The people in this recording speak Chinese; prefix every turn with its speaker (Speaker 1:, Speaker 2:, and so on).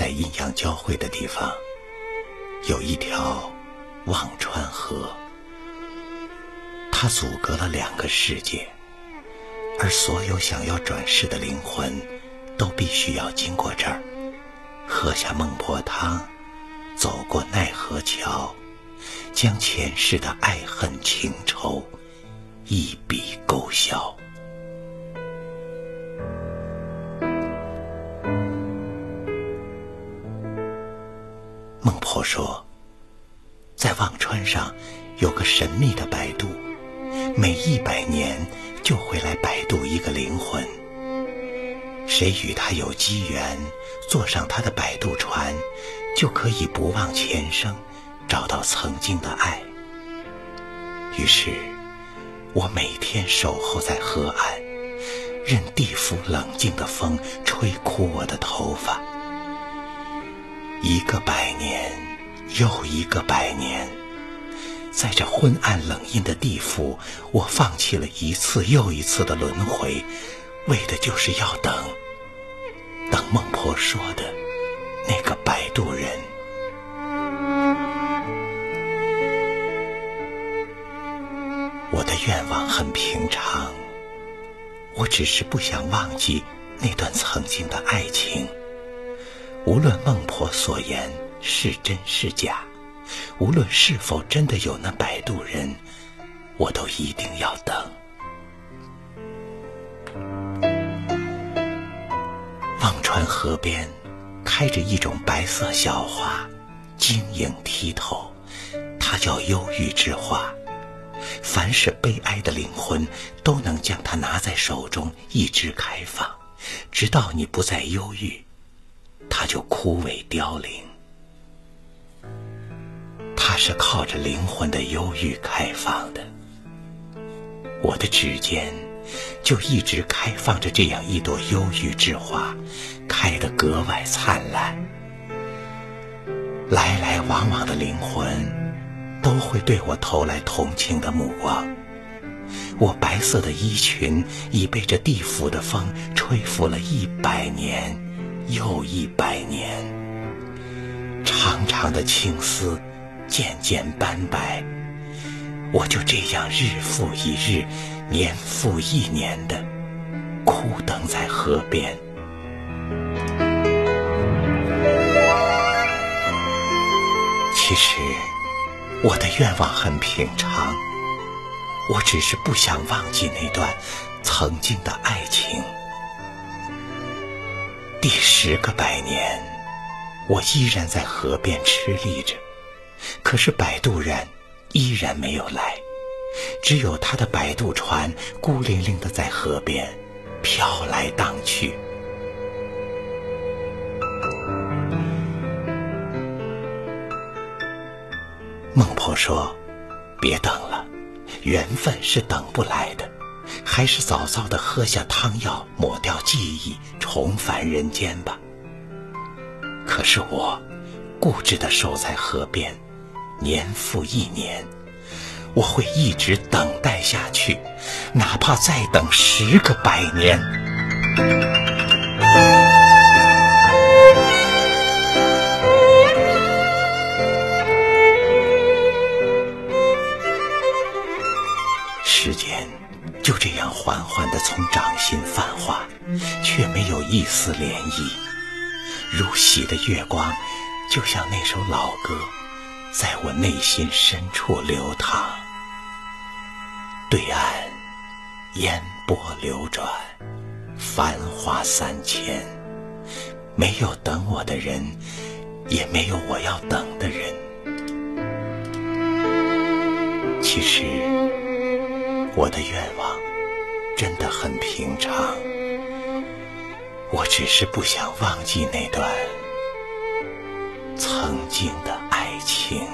Speaker 1: 在阴阳交汇的地方，有一条忘川河，它阻隔了两个世界，而所有想要转世的灵魂，都必须要经过这儿，喝下孟婆汤，走过奈何桥，将前世的爱恨情仇一笔勾销。孟婆说，在忘川上有个神秘的摆渡，每一百年就会来摆渡一个灵魂。谁与他有机缘，坐上他的摆渡船，就可以不忘前生，找到曾经的爱。于是，我每天守候在河岸，任地府冷静的风吹枯我的头发。一个百年又一个百年，在这昏暗冷阴的地府，我放弃了一次又一次的轮回，为的就是要等，等孟婆说的那个摆渡人。我的愿望很平常，我只是不想忘记那段曾经的爱情。无论孟婆所言是真是假，无论是否真的有那摆渡人，我都一定要等。忘川河边开着一种白色小花，晶莹剔透，它叫忧郁之花。凡是悲哀的灵魂，都能将它拿在手中，一直开放，直到你不再忧郁。它就枯萎凋零，它是靠着灵魂的忧郁开放的。我的指尖就一直开放着这样一朵忧郁之花，开得格外灿烂。来来往往的灵魂都会对我投来同情的目光。我白色的衣裙已被这地府的风吹拂了一百年。又一百年，长长的青丝渐渐斑白，我就这样日复一日，年复一年的枯等在河边。其实我的愿望很平常，我只是不想忘记那段曾经的爱情。第十个百年，我依然在河边吃力着，可是摆渡人依然没有来，只有他的摆渡船孤零零的在河边飘来荡去。孟婆说：“别等了，缘分是等不来的。”还是早早的喝下汤药，抹掉记忆，重返人间吧。可是我固执的守在河边，年复一年，我会一直等待下去，哪怕再等十个百年。时间就这样缓缓地从掌心泛化，却没有一丝涟漪，如洗的月光，就像那首老歌，在我内心深处流淌。对岸烟波流转，繁华三千，没有等我的人，也没有我要等的人。其实，我的愿望。真的很平常，我只是不想忘记那段曾经的爱情。